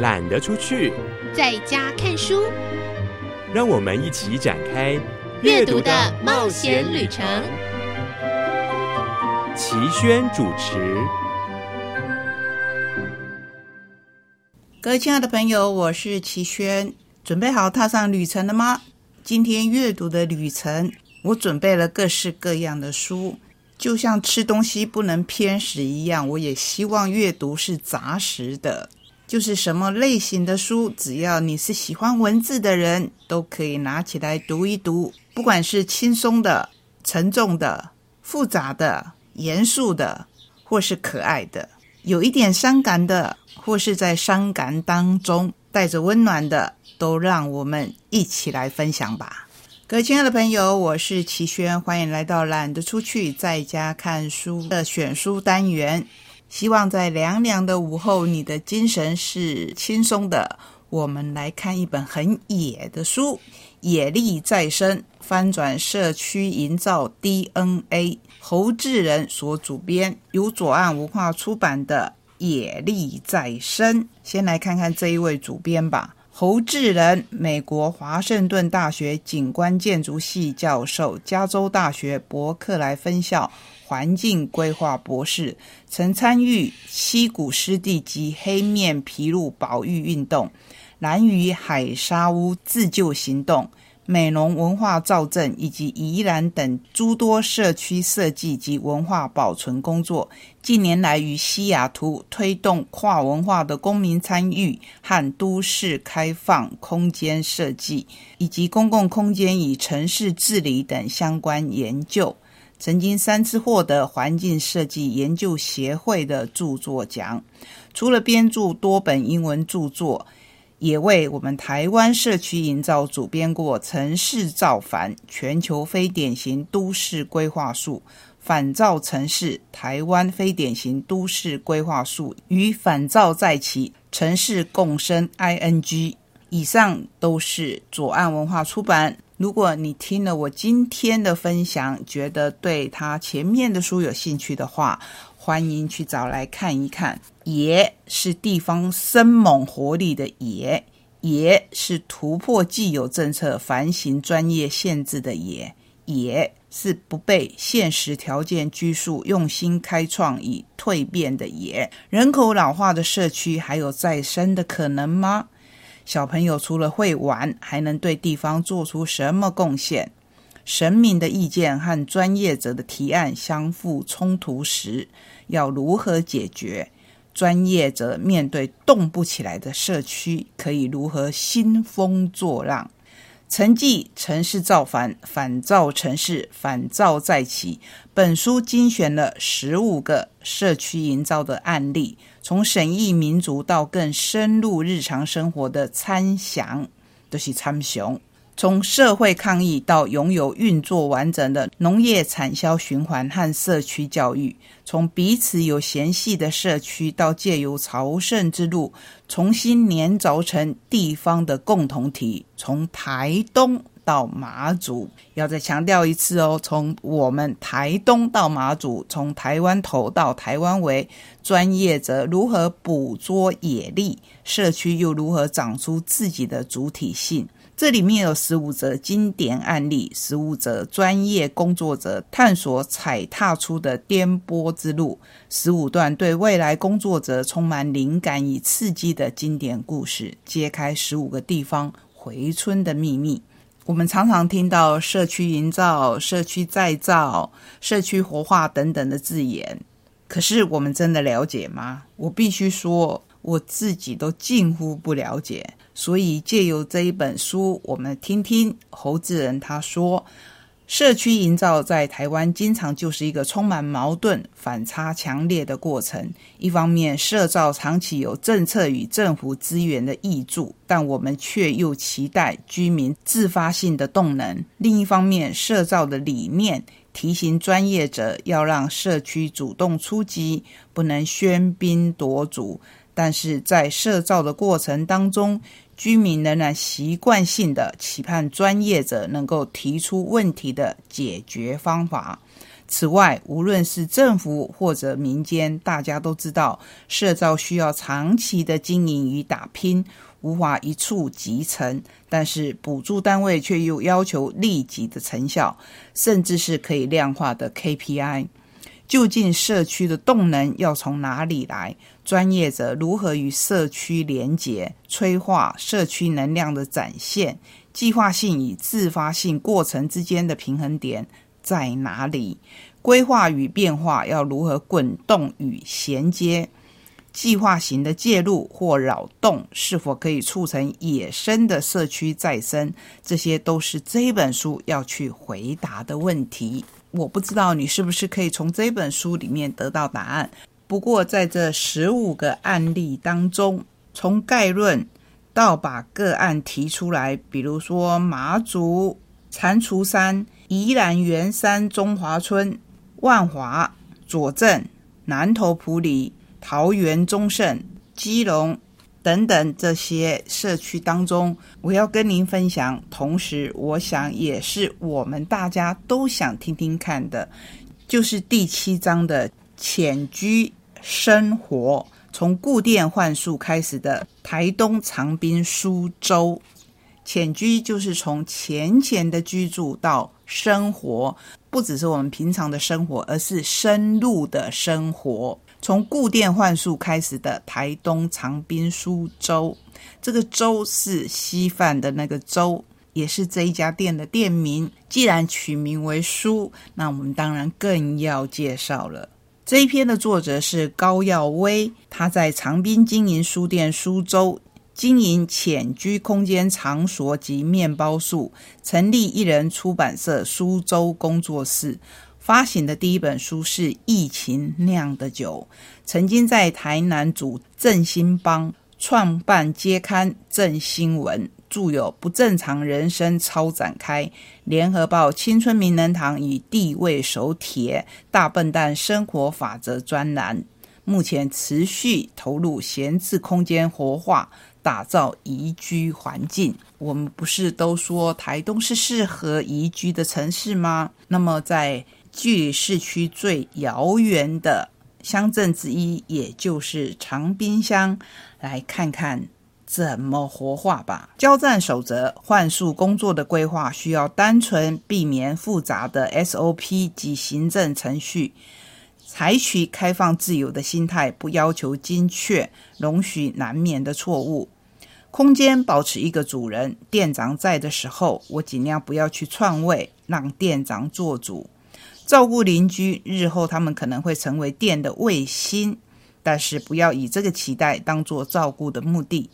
懒得出去，在家看书。让我们一起展开阅读的冒险旅程。齐轩主持。各位亲爱的朋友，我是齐轩，准备好踏上旅程了吗？今天阅读的旅程，我准备了各式各样的书，就像吃东西不能偏食一样，我也希望阅读是杂食的，就是什么类型的书，只要你是喜欢文字的人，都可以拿起来读一读，不管是轻松的、沉重的、复杂的、严肃的，或是可爱的，有一点伤感的。或是在伤感当中带着温暖的，都让我们一起来分享吧。各位亲爱的朋友，我是齐轩，欢迎来到懒得出去在家看书的选书单元。希望在凉凉的午后，你的精神是轻松的。我们来看一本很野的书，《野力再生：翻转社区营造 DNA》，侯志仁所主编，由左岸文化出版的。野力再生，先来看看这一位主编吧。侯志仁，美国华盛顿大学景观建筑系教授，加州大学伯克莱分校环境规划博士，曾参与七股湿地及黑面琵鹭保育运动、蓝屿海沙屋自救行动。美浓文化造镇以及宜兰等诸多社区设计及文化保存工作，近年来于西雅图推动跨文化的公民参与和都市开放空间设计，以及公共空间与城市治理等相关研究，曾经三次获得环境设计研究协会的著作奖。除了编著多本英文著作。也为我们台湾社区营造主编过《城市造反：全球非典型都市规划术》、《反造城市：台湾非典型都市规划术与反造在起城市共生》（ING）。以上都是左岸文化出版。如果你听了我今天的分享，觉得对他前面的书有兴趣的话，欢迎去找来看一看。野是地方生猛活力的野，野是突破既有政策、繁行专业限制的野，野是不被现实条件拘束、用心开创与蜕变的野。人口老化的社区还有再生的可能吗？小朋友除了会玩，还能对地方做出什么贡献？神明的意见和专业者的提案相互冲突时，要如何解决？专业者面对动不起来的社区，可以如何兴风作浪？成绩城市造反，反造城市，反造再起。本书精选了十五个社区营造的案例，从审议民族到更深入日常生活的参详，都是参详。从社会抗议到拥有运作完整的农业产销循环和社区教育，从彼此有嫌隙的社区到借由朝圣之路重新粘着成地方的共同体，从台东到马祖，要再强调一次哦，从我们台东到马祖，从台湾头到台湾尾，专业者如何捕捉野力，社区又如何长出自己的主体性。这里面有十五则经典案例，十五则专业工作者探索踩踏出的颠簸之路，十五段对未来工作者充满灵感与刺激的经典故事，揭开十五个地方回春的秘密。我们常常听到社区营造、社区再造、社区活化等等的字眼，可是我们真的了解吗？我必须说，我自己都近乎不了解。所以，借由这一本书，我们听听侯志仁他说，社区营造在台湾经常就是一个充满矛盾、反差强烈的过程。一方面，社造长期有政策与政府资源的挹注，但我们却又期待居民自发性的动能；另一方面，社造的理念提醒专业者要让社区主动出击，不能喧宾夺主。但是在社造的过程当中，居民仍然习惯性的期盼专业者能够提出问题的解决方法。此外，无论是政府或者民间，大家都知道，社造需要长期的经营与打拼，无法一触即成。但是，补助单位却又要求立即的成效，甚至是可以量化的 KPI。究竟社区的动能要从哪里来？专业者如何与社区连结，催化社区能量的展现？计划性与自发性过程之间的平衡点？在哪里？规划与变化要如何滚动与衔接？计划型的介入或扰动是否可以促成野生的社区再生？这些都是这本书要去回答的问题。我不知道你是不是可以从这本书里面得到答案。不过在这十五个案例当中，从概论到把个案提出来，比如说马祖蟾蜍山。宜兰圆山中华村、万华左镇、南投埔里、桃园中盛、基隆等等这些社区当中，我要跟您分享。同时，我想也是我们大家都想听听看的，就是第七章的浅居生活，从固店换宿开始的台东长滨苏州。浅居就是从浅浅的居住到生活，不只是我们平常的生活，而是深入的生活。从固店换宿开始的台东长滨苏州，这个州是稀饭的那个州，也是这一家店的店名。既然取名为书，那我们当然更要介绍了。这一篇的作者是高耀威，他在长滨经营书店苏州。经营浅居空间场所及面包树，成立一人出版社苏州工作室，发行的第一本书是《疫情酿的酒》。曾经在台南主振兴帮创办街刊正新闻，著有《不正常人生超展开》《联合报青春名人堂与地位手帖》《大笨蛋生活法则》专栏。目前持续投入闲置空间活化。打造宜居环境，我们不是都说台东是适合宜居的城市吗？那么，在距市区最遥远的乡镇之一，也就是长滨乡，来看看怎么活化吧。交战守则：幻术工作的规划需要单纯，避免复杂的 SOP 及行政程序。采取开放自由的心态，不要求精确，容许难免的错误。空间保持一个主人，店长在的时候，我尽量不要去篡位，让店长做主，照顾邻居。日后他们可能会成为店的卫星，但是不要以这个期待当做照顾的目的。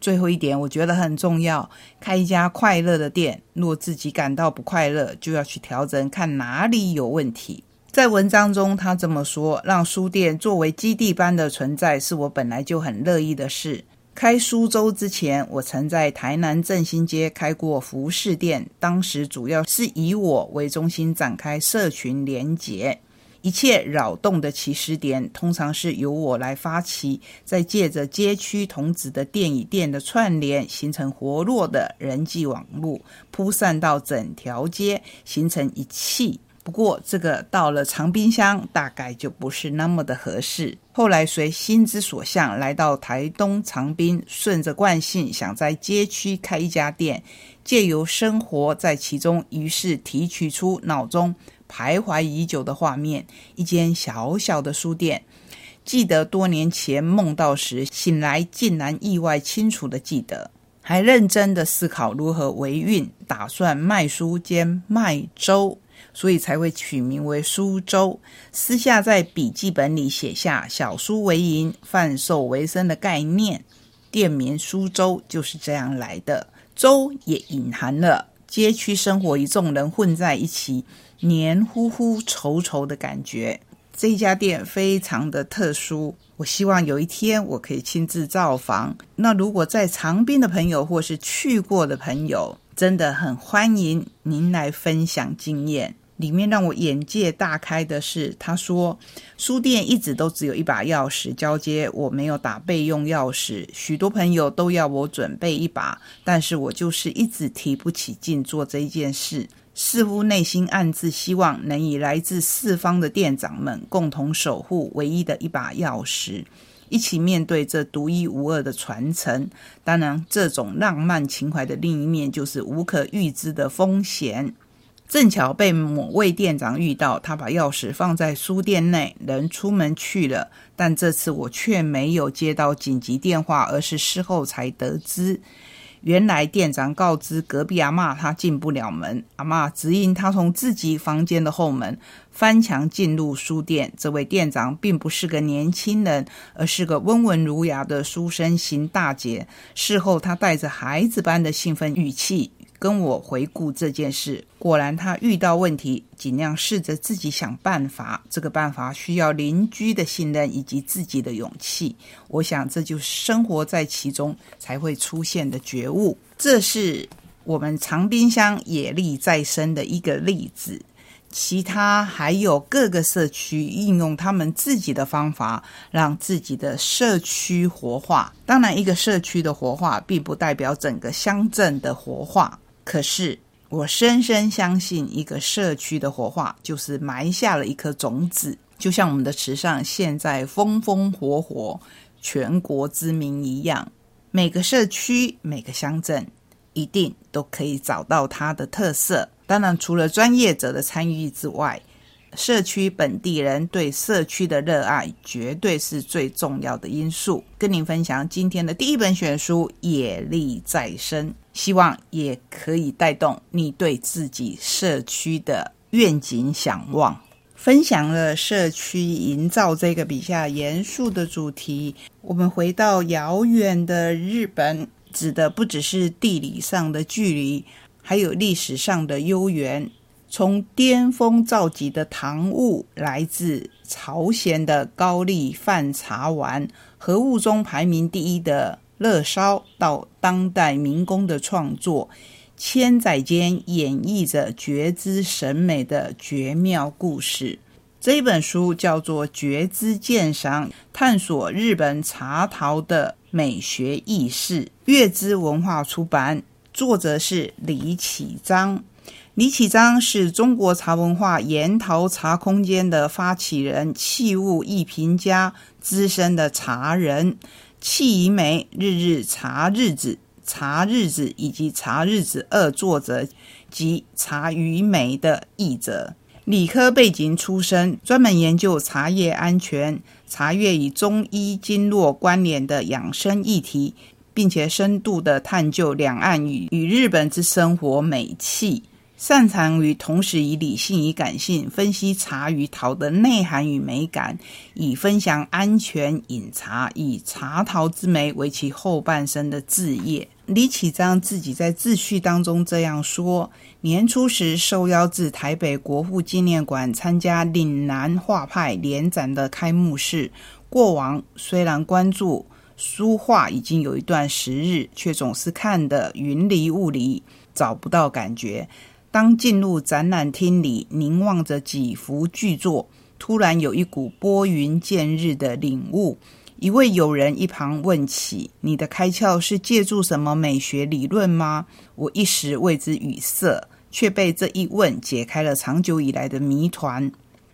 最后一点，我觉得很重要，开一家快乐的店，若自己感到不快乐，就要去调整，看哪里有问题。在文章中，他这么说：“让书店作为基地般的存在，是我本来就很乐意的事。开苏州之前，我曾在台南振兴街开过服饰店，当时主要是以我为中心展开社群连结，一切扰动的起始点通常是由我来发起，再借着街区同子的店与店的串联，形成活络的人际网络，铺散到整条街，形成一气。”不过，这个到了长滨乡，大概就不是那么的合适。后来随心之所向，来到台东长滨，顺着惯性想在街区开一家店，借由生活在其中，于是提取出脑中徘徊已久的画面：一间小小的书店。记得多年前梦到时，醒来竟然意外清楚的记得，还认真的思考如何维运，打算卖书兼卖粥。所以才会取名为苏州。私下在笔记本里写下“小书为营，贩售为生”的概念，店名苏州就是这样来的。粥也隐含了街区生活与众人混在一起，黏糊糊、稠稠的感觉。这家店非常的特殊，我希望有一天我可以亲自造访。那如果在长滨的朋友或是去过的朋友，真的很欢迎您来分享经验。里面让我眼界大开的是，他说书店一直都只有一把钥匙交接，我没有打备用钥匙，许多朋友都要我准备一把，但是我就是一直提不起劲做这件事，似乎内心暗自希望能以来自四方的店长们共同守护唯一的一把钥匙。一起面对这独一无二的传承。当然，这种浪漫情怀的另一面就是无可预知的风险。正巧被某位店长遇到，他把钥匙放在书店内，人出门去了。但这次我却没有接到紧急电话，而是事后才得知。原来店长告知隔壁阿妈，他进不了门。阿妈指引他从自己房间的后门翻墙进入书店。这位店长并不是个年轻人，而是个温文儒雅的书生型大姐。事后，他带着孩子般的兴奋语气。跟我回顾这件事，果然他遇到问题，尽量试着自己想办法。这个办法需要邻居的信任以及自己的勇气。我想这就是生活在其中才会出现的觉悟。这是我们长滨乡野力再生的一个例子。其他还有各个社区应用他们自己的方法，让自己的社区活化。当然，一个社区的活化并不代表整个乡镇的活化。可是，我深深相信，一个社区的活化就是埋下了一颗种子，就像我们的池上现在风风火火、全国知名一样。每个社区、每个乡镇，一定都可以找到它的特色。当然，除了专业者的参与之外，社区本地人对社区的热爱绝对是最重要的因素。跟您分享今天的第一本选书《野力再生》。希望也可以带动你对自己社区的愿景想望。分享了社区营造这个比较严肃的主题，我们回到遥远的日本，指的不只是地理上的距离，还有历史上的悠远。从巅峰造极的唐物，来自朝鲜的高丽饭茶丸，和物中排名第一的。乐烧到当代民工的创作，千载间演绎着觉知审美的绝妙故事。这本书叫做《觉知鉴赏》，探索日本茶陶的美学意识。月之文化出版，作者是李启章。李启章是中国茶文化研陶茶空间的发起人，器物艺评家，资深的茶人。气怡梅日日茶日子茶日子以及茶日子二作者及茶余梅的译者，理科背景出身，专门研究茶叶安全、茶叶与中医经络关联的养生议题，并且深度的探究两岸与与日本之生活美气。擅长于同时以理性与感性分析茶与陶的内涵与美感，以分享安全饮茶，以茶陶之美为其后半生的志业。李启章自己在自序当中这样说：年初时受邀至台北国父纪念馆参加岭南画派联展的开幕式。过往虽然关注书画已经有一段时日，却总是看得云里雾里，找不到感觉。当进入展览厅里，凝望着几幅巨作，突然有一股拨云见日的领悟。一位友人一旁问起：“你的开窍是借助什么美学理论吗？”我一时为之语塞，却被这一问解开了长久以来的谜团。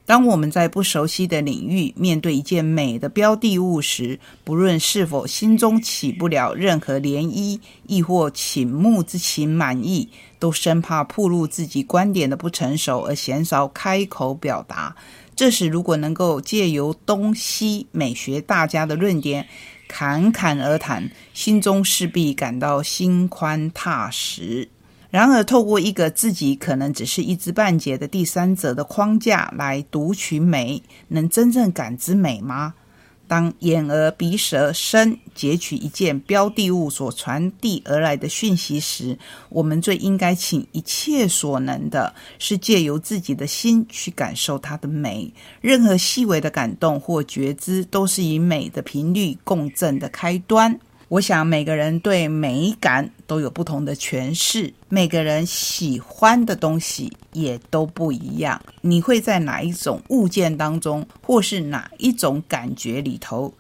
当我们在不熟悉的领域面对一件美的标的物时，不论是否心中起不了任何涟漪，亦或倾慕之情满意，都生怕暴露自己观点的不成熟而嫌少开口表达。这时，如果能够借由东西美学大家的论点侃侃而谈，心中势必感到心宽踏实。然而，透过一个自己可能只是一知半解的第三者的框架来读取美，能真正感知美吗？当眼、耳、鼻、舌、身截取一件标的物所传递而来的讯息时，我们最应该尽一切所能的是借由自己的心去感受它的美。任何细微的感动或觉知，都是以美的频率共振的开端。我想每个人对美感都有不同的诠释，每个人喜欢的东西也都不一样。你会在哪一种物件当中，或是哪一种感觉里头，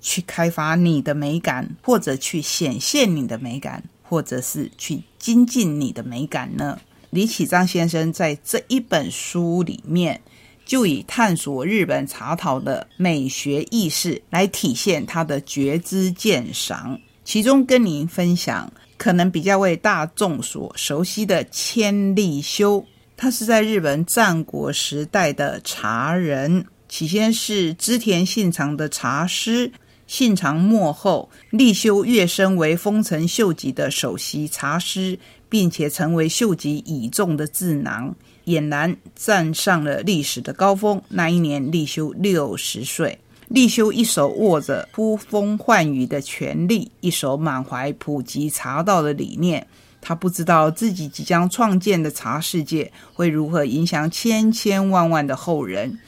去开发你的美感，或者去显现你的美感，或者是去精进你的美感呢？李启章先生在这一本书里面。就以探索日本茶陶的美学意识来体现他的觉知鉴赏，其中跟您分享可能比较为大众所熟悉的千利休，他是在日本战国时代的茶人，起先是织田信长的茶师，信长末后，利休跃升为丰臣秀吉的首席茶师，并且成为秀吉倚重的智囊。俨然站上了历史的高峰。那一年，立修六十岁。立修一手握着呼风唤雨的权力，一手满怀普及茶道的理念。他不知道自己即将创建的茶世界会如何影响千千万万的后人。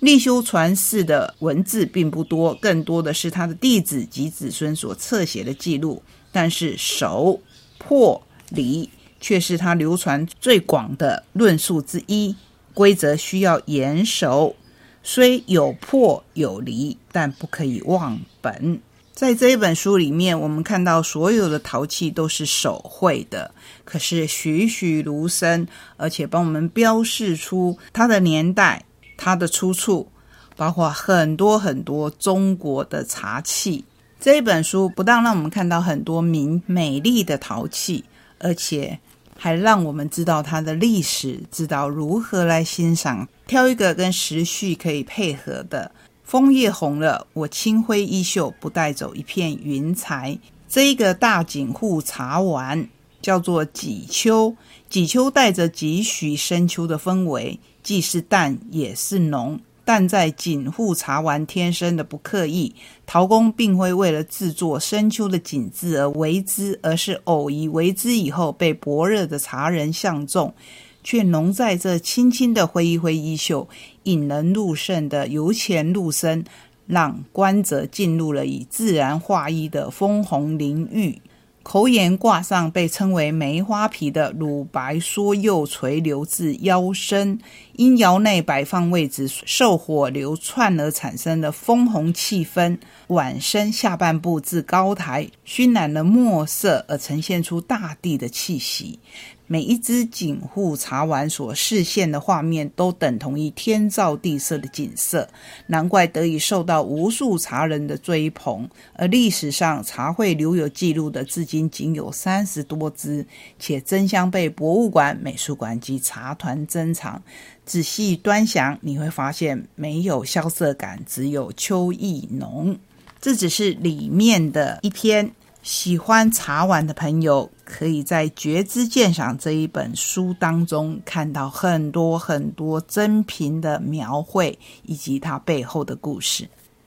立修传世的文字并不多，更多的是他的弟子及子孙所侧写的记录。但是，手破离。却是他流传最广的论述之一。规则需要严守，虽有破有离，但不可以忘本。在这一本书里面，我们看到所有的陶器都是手绘的，可是栩栩如生，而且帮我们标示出它的年代、它的出处，包括很多很多中国的茶器。这一本书不但让我们看到很多名美丽的陶器，而且。还让我们知道它的历史，知道如何来欣赏。挑一个跟时序可以配合的。枫叶红了，我青灰衣袖不带走一片云彩。这一个大井户茶碗叫做几秋，几秋带着几许深秋的氛围，既是淡也是浓。但在锦户茶丸天生的不刻意，陶工并非为了制作深秋的景致而为之，而是偶一为之以后被薄热的茶人相中，却浓在这轻轻的挥一挥衣袖，引人入胜的由浅入深，让观者进入了以自然化衣的枫红领域。口沿挂上被称为梅花皮的乳白缩釉垂流至腰身，因窑内摆放位置受火流窜而产生的枫红气氛，碗身下半部至高台熏染了墨色，而呈现出大地的气息。每一只景户茶碗所视线的画面都等同于天造地设的景色，难怪得以受到无数茶人的追捧。而历史上茶会留有记录的，至今仅有三十多只，且争相被博物馆、美术馆及茶团珍藏。仔细端详，你会发现没有萧瑟感，只有秋意浓。这只是里面的一篇。喜欢茶碗的朋友，可以在《觉知鉴赏》这一本书当中看到很多很多珍品的描绘，以及它背后的故事。